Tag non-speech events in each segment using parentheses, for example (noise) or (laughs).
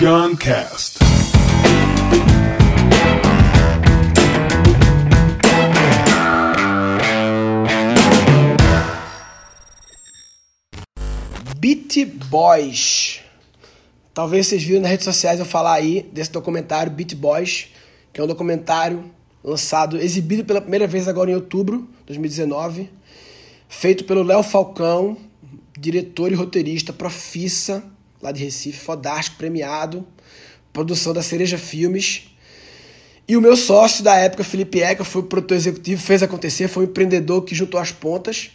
Guncast. Beat Boys. Talvez vocês viram nas redes sociais eu falar aí desse documentário Beat Boys, que é um documentário lançado, exibido pela primeira vez agora em outubro de 2019, feito pelo Léo Falcão, diretor e roteirista profissa lá de Recife, fodástico, premiado, produção da Cereja Filmes. E o meu sócio da época, Felipe Eca, foi o produtor executivo, fez acontecer, foi um empreendedor que juntou as pontas.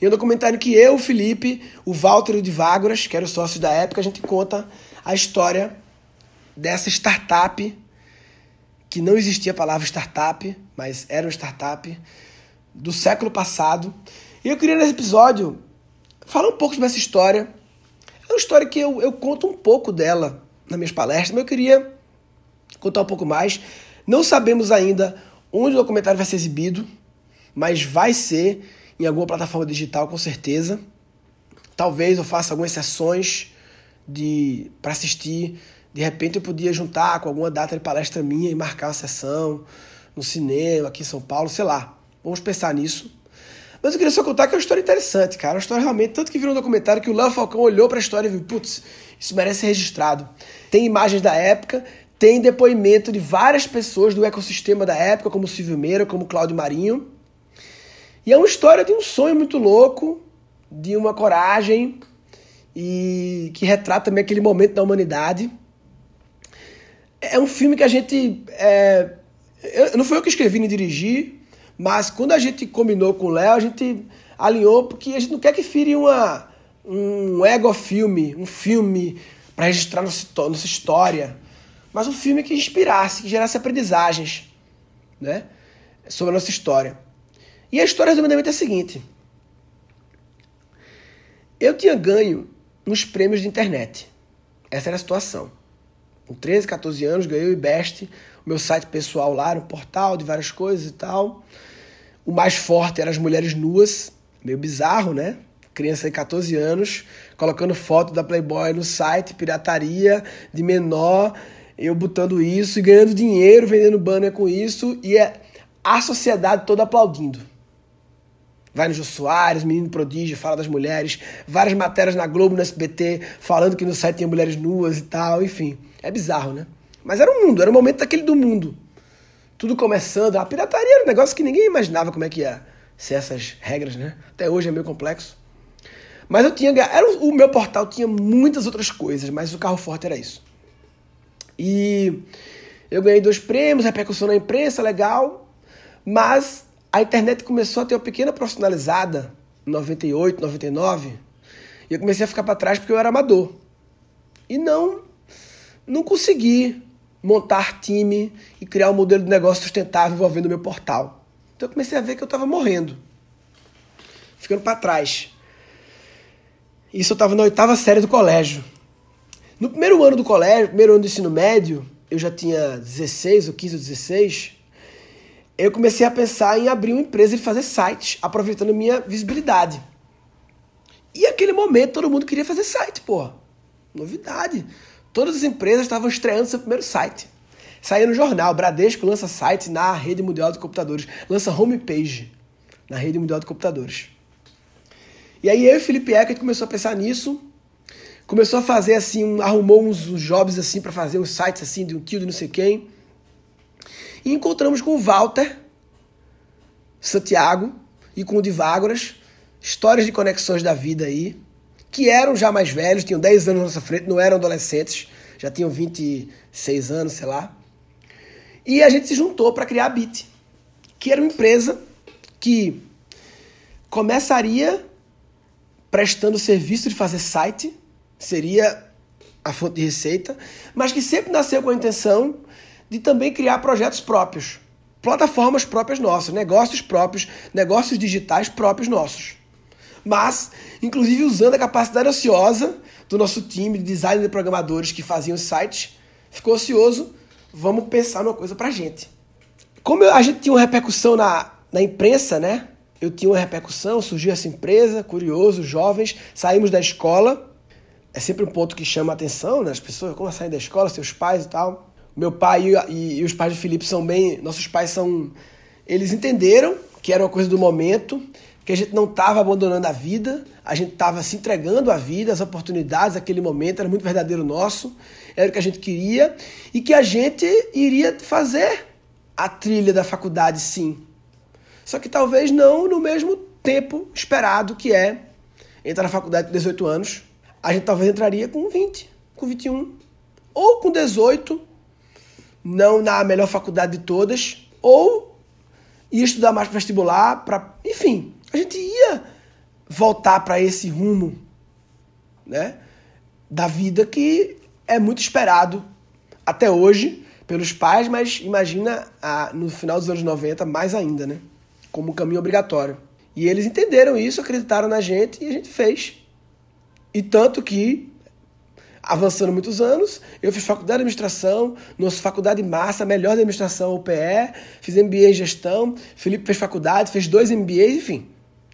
E é um documentário que eu, o Felipe, o Walter de Vágoras, que era o sócio da época, a gente conta a história dessa startup, que não existia a palavra startup, mas era uma startup, do século passado. E eu queria nesse episódio falar um pouco sobre essa história. É uma história que eu, eu conto um pouco dela nas minhas palestras, mas eu queria contar um pouco mais. Não sabemos ainda onde o documentário vai ser exibido, mas vai ser em alguma plataforma digital com certeza. Talvez eu faça algumas sessões de para assistir. De repente eu podia juntar com alguma data de palestra minha e marcar uma sessão no cinema aqui em São Paulo, sei lá. Vamos pensar nisso. Mas eu queria só contar que é uma história interessante, cara. Uma história realmente, tanto que virou um documentário que o Léo Falcão olhou para a história e viu, putz, isso merece ser registrado. Tem imagens da época, tem depoimento de várias pessoas do ecossistema da época, como Silvio Meira, como Cláudio Marinho. E é uma história de um sonho muito louco, de uma coragem e que retrata também aquele momento da humanidade. É um filme que a gente. É, eu, não foi eu que escrevi nem dirigi, mas quando a gente combinou com o Léo, a gente alinhou porque a gente não quer que fire uma, um ego filme, um filme para registrar nossa, nossa história, mas um filme que inspirasse, que gerasse aprendizagens né, sobre a nossa história. E a história, resumidamente, é a seguinte. Eu tinha ganho nos prêmios de internet. Essa era a situação. Com 13, 14 anos, ganhei o IBEST, o meu site pessoal lá, no portal de várias coisas e tal. O mais forte era as mulheres nuas, meio bizarro, né? Criança de 14 anos, colocando foto da Playboy no site, pirataria de menor, eu botando isso e ganhando dinheiro, vendendo banner com isso, e é a sociedade toda aplaudindo. Vai no Jô Soares, Menino Prodígio, fala das mulheres, várias matérias na Globo, no SBT, falando que no site tinha mulheres nuas e tal, enfim. É bizarro, né? Mas era o mundo, era o momento daquele do mundo. Tudo começando, a pirataria era um negócio que ninguém imaginava como é que ia ser essas regras, né? Até hoje é meio complexo. Mas eu tinha. Era, o meu portal tinha muitas outras coisas, mas o carro forte era isso. E eu ganhei dois prêmios, repercussão na imprensa, legal. Mas a internet começou a ter uma pequena profissionalizada em 98, 99, e eu comecei a ficar para trás porque eu era amador. E não não consegui montar time e criar um modelo de negócio sustentável envolvendo o meu portal. Então eu comecei a ver que eu estava morrendo, ficando para trás. Isso eu estava na oitava série do colégio. No primeiro ano do colégio, primeiro ano do ensino médio, eu já tinha 16 ou 15 ou 16, eu comecei a pensar em abrir uma empresa e fazer sites, aproveitando minha visibilidade. E aquele momento todo mundo queria fazer site, pô. Novidade. Todas as empresas estavam estreando seu primeiro site. Saía no jornal, Bradesco lança site na rede mundial de computadores, lança homepage na rede mundial de computadores. E aí eu e Felipe Eckert começou a pensar nisso, começou a fazer assim, um, arrumou uns, uns jobs assim para fazer uns sites assim de um tio de não sei quem. E encontramos com o Walter Santiago e com o Divágoras, histórias de conexões da vida aí, que eram já mais velhos, tinham 10 anos na nossa frente, não eram adolescentes, já tinham 26 anos, sei lá. E a gente se juntou para criar a Bit, que era uma empresa que começaria prestando serviço de fazer site, seria a fonte de receita, mas que sempre nasceu com a intenção de também criar projetos próprios, plataformas próprias nossas, negócios próprios, negócios digitais próprios nossos. Mas, inclusive usando a capacidade ociosa do nosso time de design de programadores que faziam os sites, ficou ocioso, vamos pensar numa coisa pra gente. Como a gente tinha uma repercussão na, na imprensa, né? Eu tinha uma repercussão, surgiu essa empresa, curioso, jovens, saímos da escola, é sempre um ponto que chama a atenção, né? As pessoas, como saem da escola, seus pais e tal. Meu pai e, e, e os pais de Felipe são bem. Nossos pais são. Eles entenderam que era uma coisa do momento, que a gente não estava abandonando a vida, a gente estava se entregando à vida, as oportunidades daquele momento, era muito verdadeiro nosso, era o que a gente queria, e que a gente iria fazer a trilha da faculdade, sim. Só que talvez não no mesmo tempo esperado, que é entrar na faculdade com 18 anos. A gente talvez entraria com 20, com 21, ou com 18, não na melhor faculdade de todas, ou ia estudar mais para vestibular, para, enfim, a gente ia voltar para esse rumo, né, da vida que é muito esperado até hoje pelos pais, mas imagina a, no final dos anos 90 mais ainda, né, como caminho obrigatório. E eles entenderam isso, acreditaram na gente e a gente fez. E tanto que avançando muitos anos. Eu fiz faculdade de administração, nossa faculdade massa, melhor de administração UPE, fiz MBA em gestão, Felipe fez faculdade, fez dois MBAs, enfim.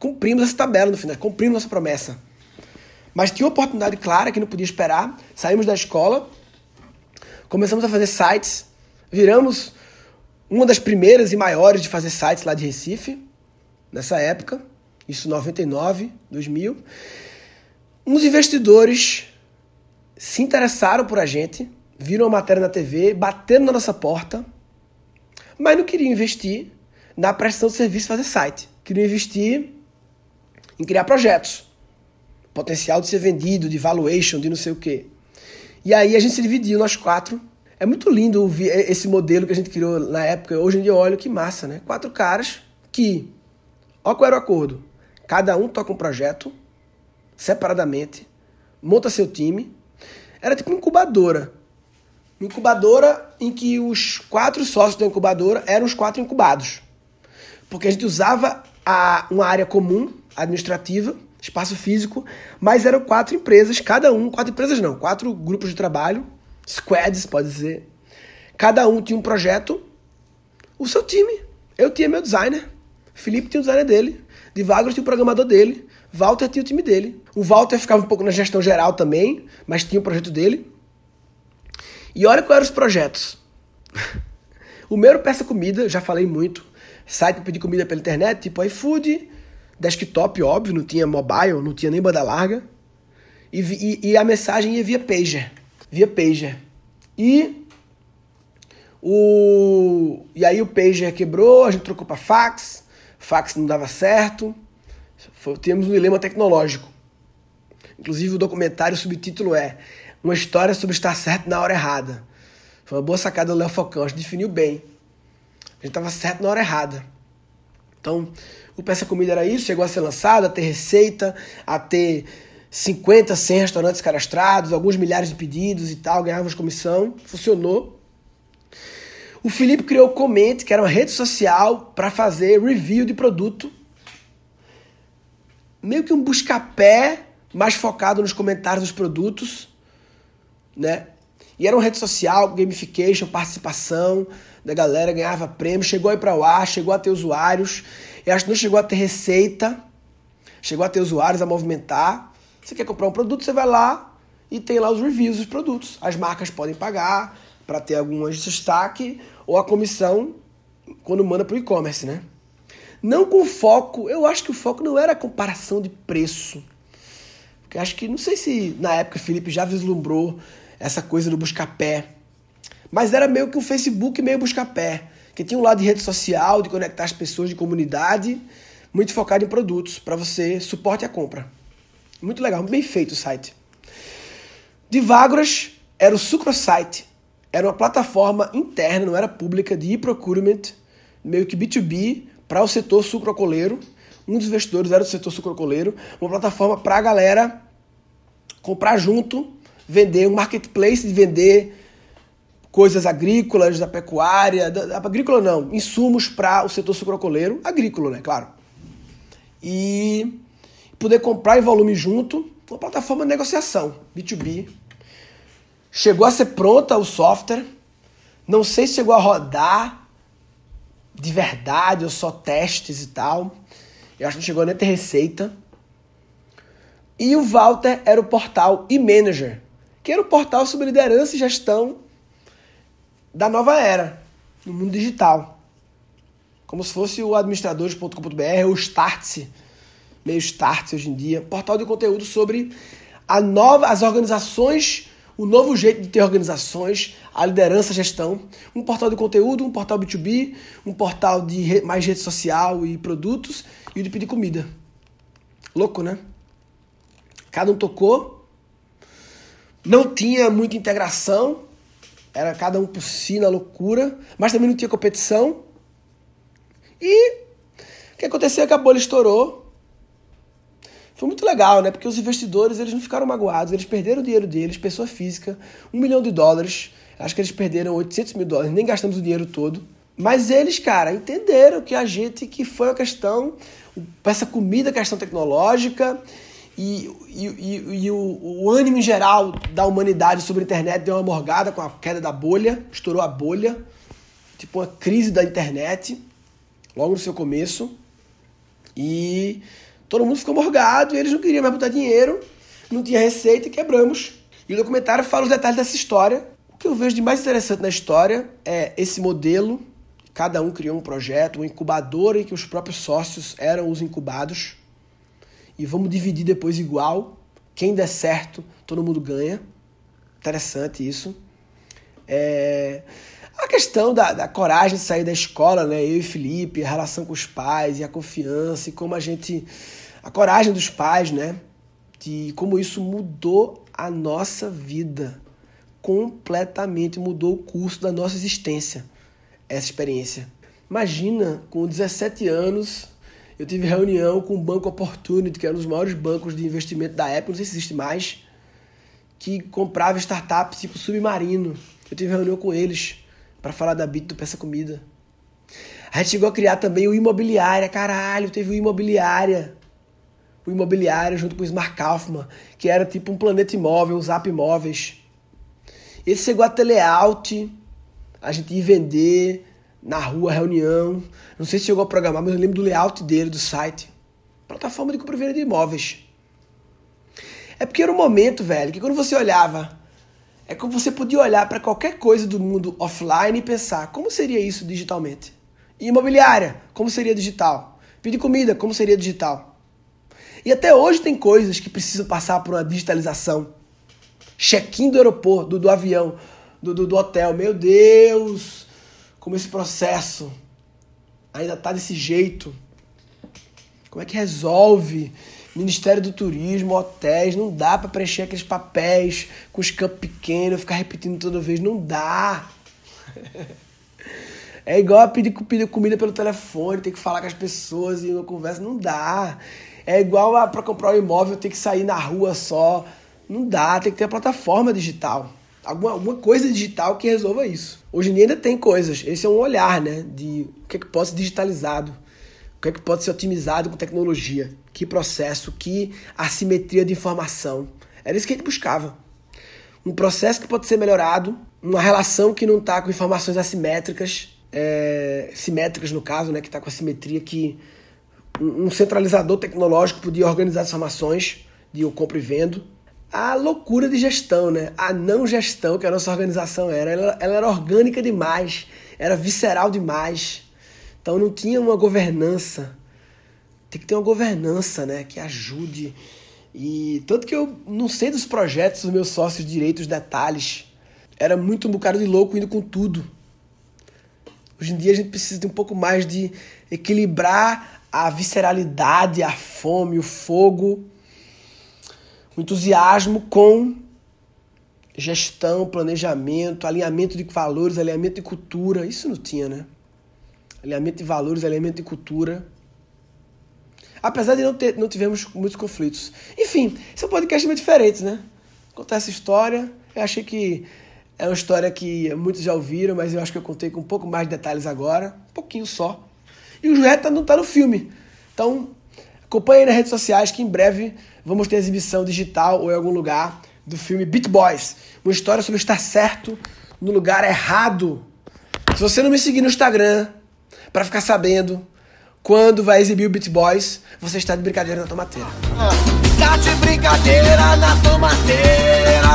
Cumprimos essa tabela no final, cumprimos nossa promessa. Mas tinha uma oportunidade clara que não podia esperar. Saímos da escola, começamos a fazer sites, viramos uma das primeiras e maiores de fazer sites lá de Recife, nessa época, isso 99, 2000. Uns investidores se interessaram por a gente, viram a matéria na TV, bateram na nossa porta, mas não queriam investir na prestação de serviço fazer site. Queriam investir em criar projetos. Potencial de ser vendido, de valuation, de não sei o quê. E aí a gente se dividiu, nós quatro. É muito lindo esse modelo que a gente criou na época. Hoje em dia eu olho que massa, né? Quatro caras que. Olha qual era o acordo. Cada um toca um projeto, separadamente, monta seu time era tipo uma incubadora. Uma incubadora em que os quatro sócios da incubadora eram os quatro incubados. Porque a gente usava a, uma área comum, administrativa, espaço físico, mas eram quatro empresas, cada um, quatro empresas não, quatro grupos de trabalho, squads, pode dizer. Cada um tinha um projeto, o seu time. Eu tinha meu designer, Felipe tinha o designer dele, Divagro tinha o programador dele, Walter tinha o time dele. O Walter ficava um pouco na gestão geral também, mas tinha o projeto dele. E olha quais eram os projetos. (laughs) o meu era Peça Comida, já falei muito. Site pedir comida pela internet, tipo iFood, desktop, óbvio, não tinha mobile, não tinha nem banda larga. E, e, e a mensagem ia via pager. Via pager. E o e aí o pager quebrou, a gente trocou para fax, fax não dava certo temos um dilema tecnológico. Inclusive o documentário, o subtítulo é Uma história sobre estar certo na hora errada. Foi uma boa sacada do Léo Falcão, acho que definiu bem. A gente estava certo na hora errada. Então, o Peça Comida era isso, chegou a ser lançado, a ter receita, a ter 50, 100 restaurantes cadastrados, alguns milhares de pedidos e tal, ganhávamos comissão, funcionou. O Felipe criou o Coment, que era uma rede social para fazer review de produto meio que um busca-pé mais focado nos comentários dos produtos, né? E era uma rede social, gamification, participação da galera, ganhava prêmio, chegou aí para o ar, chegou a ter usuários. Eu acho que não chegou a ter receita, chegou a ter usuários a movimentar. Você quer comprar um produto, você vai lá e tem lá os reviews dos produtos. As marcas podem pagar para ter algum destaque ou a comissão quando manda para o e-commerce, né? Não com foco, eu acho que o foco não era a comparação de preço. Porque acho que, não sei se na época o Felipe já vislumbrou essa coisa do buscar-pé. Mas era meio que um Facebook meio buscar-pé. Que tinha um lado de rede social, de conectar as pessoas de comunidade, muito focado em produtos, para você suporte a compra. Muito legal, bem feito o site. Divagras era o Sucrosite. Era uma plataforma interna, não era pública, de e-procurement, meio que B2B, para o setor sucrocoleiro. Um dos investidores era do setor sucrocoleiro, uma plataforma para a galera comprar junto, vender, um marketplace de vender coisas agrícolas, da pecuária, da, da agrícola não, insumos para o setor sucrocoleiro, agrícola, né, claro. E poder comprar em volume junto, uma plataforma de negociação, B2B. Chegou a ser pronta o software, não sei se chegou a rodar, de verdade ou só testes e tal. Eu acho que não chegou nem a ter receita. E o Walter era o portal e-manager, que era o portal sobre liderança e gestão da nova era, no mundo digital. Como se fosse o administradores.com.br ou o Startse, meio Startse hoje em dia, portal de conteúdo sobre a nova, as organizações, o novo jeito de ter organizações, a liderança, a gestão. Um portal de conteúdo, um portal B2B, um portal de mais rede social e produtos e o de pedir comida. Louco, né? Cada um tocou. Não tinha muita integração. Era cada um por si na loucura. Mas também não tinha competição. E o que aconteceu é que a bolha estourou. Foi muito legal, né? Porque os investidores eles não ficaram magoados, eles perderam o dinheiro deles, pessoa física, um milhão de dólares. Acho que eles perderam 800 mil dólares, nem gastamos o dinheiro todo. Mas eles, cara, entenderam que a gente, que foi a questão, essa comida, questão tecnológica e, e, e, e o, o, ânimo em geral da humanidade sobre a internet deu uma morgada com a queda da bolha, estourou a bolha, tipo uma crise da internet, logo no seu começo. E todo mundo ficou morgado e eles não queriam mais botar dinheiro, não tinha receita e quebramos. E o documentário fala os detalhes dessa história. O que eu vejo de mais interessante na história é esse modelo. Cada um criou um projeto, uma incubadora em que os próprios sócios eram os incubados e vamos dividir depois igual. Quem der certo, todo mundo ganha. Interessante isso. É... A questão da, da coragem de sair da escola, né? Eu e Felipe, a relação com os pais e a confiança e como a gente. A coragem dos pais, né? De como isso mudou a nossa vida. Completamente mudou o curso da nossa existência. Essa experiência. Imagina, com 17 anos, eu tive reunião com o Banco Opportunity, que era um dos maiores bancos de investimento da época, não sei se existe mais, que comprava startups tipo Submarino. Eu tive reunião com eles para falar da Bit do Peça Comida. A gente chegou a criar também o Imobiliária, caralho, teve o Imobiliária. O Imobiliária junto com o Smart Kaufman, que era tipo um planeta imóvel, um Zap Imóveis. Esse chegou a teleout, a gente ia vender, na rua, reunião. Não sei se chegou a programar, mas eu lembro do layout dele, do site. Plataforma de compra e venda de imóveis. É porque era um momento, velho, que quando você olhava, é como você podia olhar para qualquer coisa do mundo offline e pensar, como seria isso digitalmente? E imobiliária, como seria digital? Pedir comida, como seria digital? E até hoje tem coisas que precisam passar por uma digitalização. Check-in do aeroporto, do, do avião, do, do, do hotel. Meu Deus! Como esse processo ainda está desse jeito. Como é que resolve? Ministério do Turismo, hotéis, não dá para preencher aqueles papéis com os campos pequenos, ficar repetindo toda vez, não dá. É igual a pedir, pedir comida pelo telefone, ter que falar com as pessoas e uma conversa, não dá. É igual a para comprar um imóvel ter que sair na rua só, não dá, tem que ter a plataforma digital alguma, alguma coisa digital que resolva isso. Hoje em dia ainda tem coisas. Esse é um olhar, né? De o que é que pode ser digitalizado, o que é que pode ser otimizado com tecnologia, que processo, que assimetria de informação. Era isso que a gente buscava. Um processo que pode ser melhorado, uma relação que não está com informações assimétricas, é, simétricas no caso, né? Que está com assimetria que um centralizador tecnológico podia organizar as informações de eu compro e vendo a loucura de gestão, né? A não gestão que a nossa organização era. Ela, ela, era orgânica demais, era visceral demais. Então não tinha uma governança. Tem que ter uma governança, né? Que ajude. E tanto que eu não sei dos projetos dos meus sócios direitos, detalhes. Era muito um bocado de louco indo com tudo. Hoje em dia a gente precisa de um pouco mais de equilibrar a visceralidade, a fome, o fogo o entusiasmo com gestão, planejamento, alinhamento de valores, alinhamento de cultura. Isso não tinha, né? Alinhamento de valores, alinhamento de cultura. Apesar de não, ter, não tivemos muitos conflitos. Enfim, esse é um podcast meio diferente, né? Contar essa história. Eu achei que é uma história que muitos já ouviram, mas eu acho que eu contei com um pouco mais de detalhes agora. Um pouquinho só. E o resto não está no filme. Então, acompanhe aí nas redes sociais que em breve vamos ter exibição digital ou em algum lugar do filme Beat Boys. Uma história sobre estar certo no lugar errado. Se você não me seguir no Instagram para ficar sabendo quando vai exibir o Beat Boys, você está de brincadeira na tomateira. Ah, de brincadeira na tomateira.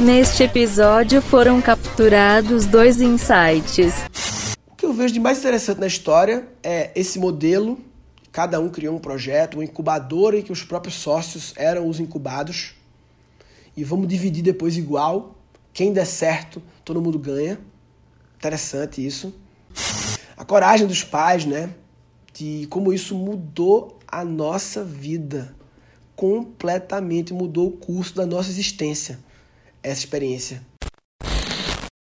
Neste episódio foram capturados dois insights. O que eu vejo de mais interessante na história é esse modelo. Cada um criou um projeto, uma incubadora em que os próprios sócios eram os incubados. E vamos dividir depois igual. Quem der certo, todo mundo ganha. Interessante isso. A coragem dos pais, né? De como isso mudou a nossa vida. Completamente mudou o curso da nossa existência essa experiência.